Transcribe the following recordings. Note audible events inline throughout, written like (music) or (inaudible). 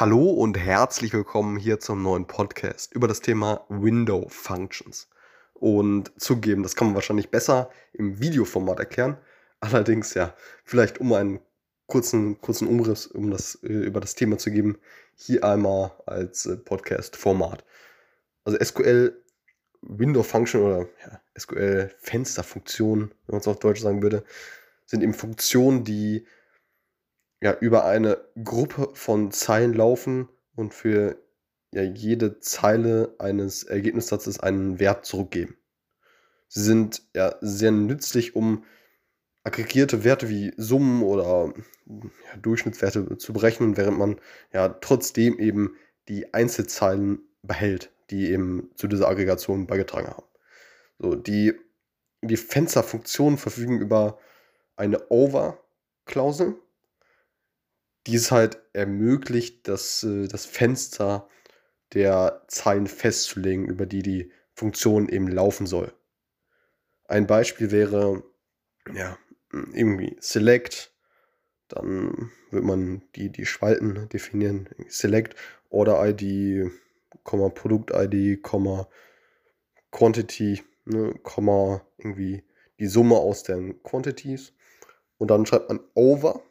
Hallo und herzlich willkommen hier zum neuen Podcast über das Thema Window Functions. Und zugeben, das kann man wahrscheinlich besser im Videoformat erklären. (laughs) Allerdings, ja, vielleicht um einen kurzen, kurzen Umriss um das, äh, über das Thema zu geben, hier einmal als äh, Podcast-Format. Also SQL Window Function oder ja, SQL Fensterfunktion, wenn man es auf Deutsch sagen würde, sind eben Funktionen, die ja, über eine Gruppe von Zeilen laufen und für ja, jede Zeile eines Ergebnissatzes einen Wert zurückgeben. Sie sind ja sehr nützlich, um aggregierte Werte wie Summen oder ja, Durchschnittswerte zu berechnen, während man ja trotzdem eben die Einzelzeilen behält, die eben zu dieser Aggregation beigetragen haben. So, die, die Fensterfunktionen verfügen über eine Over-Klausel, die es halt ermöglicht, das, äh, das Fenster der Zeilen festzulegen, über die die Funktion eben laufen soll. Ein Beispiel wäre, ja, irgendwie Select, dann wird man die, die Spalten definieren, Select, Order ID, Produkt ID, Quantity, ne, irgendwie die Summe aus den Quantities. Und dann schreibt man Over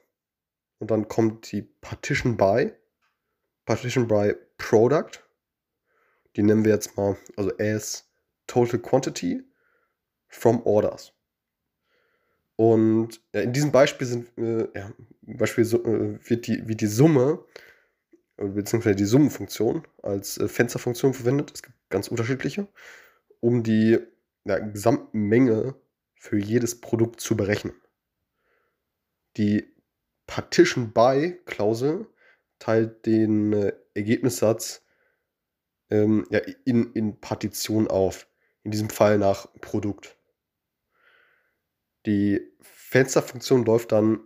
und dann kommt die Partition by, Partition by Product. Die nennen wir jetzt mal, also as Total Quantity from Orders. Und ja, in diesem Beispiel sind, äh, ja, Beispiel so, äh, wird, die, wird die Summe, äh, beziehungsweise die Summenfunktion als äh, Fensterfunktion verwendet. Es gibt ganz unterschiedliche, um die ja, Gesamtmenge für jedes Produkt zu berechnen. Die Partition by Klausel teilt den äh, Ergebnissatz ähm, ja, in, in Partition auf. In diesem Fall nach Produkt. Die Fensterfunktion läuft dann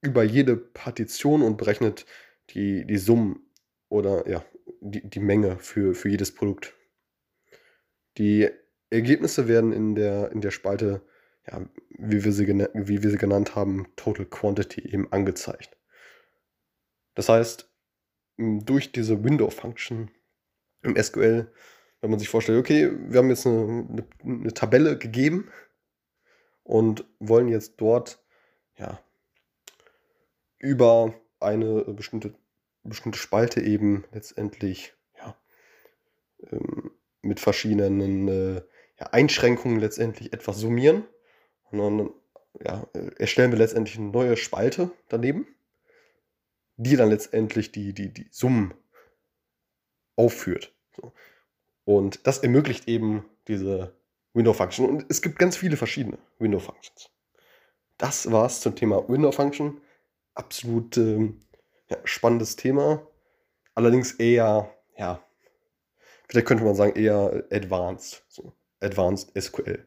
über jede Partition und berechnet die, die Summen oder ja, die, die Menge für, für jedes Produkt. Die Ergebnisse werden in der, in der Spalte ja, wie, wir sie wie wir sie genannt haben, Total Quantity eben angezeigt. Das heißt, durch diese Window-Function im SQL, wenn man sich vorstellt, okay, wir haben jetzt eine, eine, eine Tabelle gegeben und wollen jetzt dort ja, über eine bestimmte, bestimmte Spalte eben letztendlich ja, ähm, mit verschiedenen äh, ja, Einschränkungen letztendlich etwas summieren und dann ja, erstellen wir letztendlich eine neue Spalte daneben, die dann letztendlich die, die, die Summen aufführt. So. Und das ermöglicht eben diese Window-Function. Und es gibt ganz viele verschiedene Window-Functions. Das war's zum Thema Window-Function. Absolut ähm, ja, spannendes Thema. Allerdings eher, ja, vielleicht könnte man sagen, eher advanced. So, advanced SQL.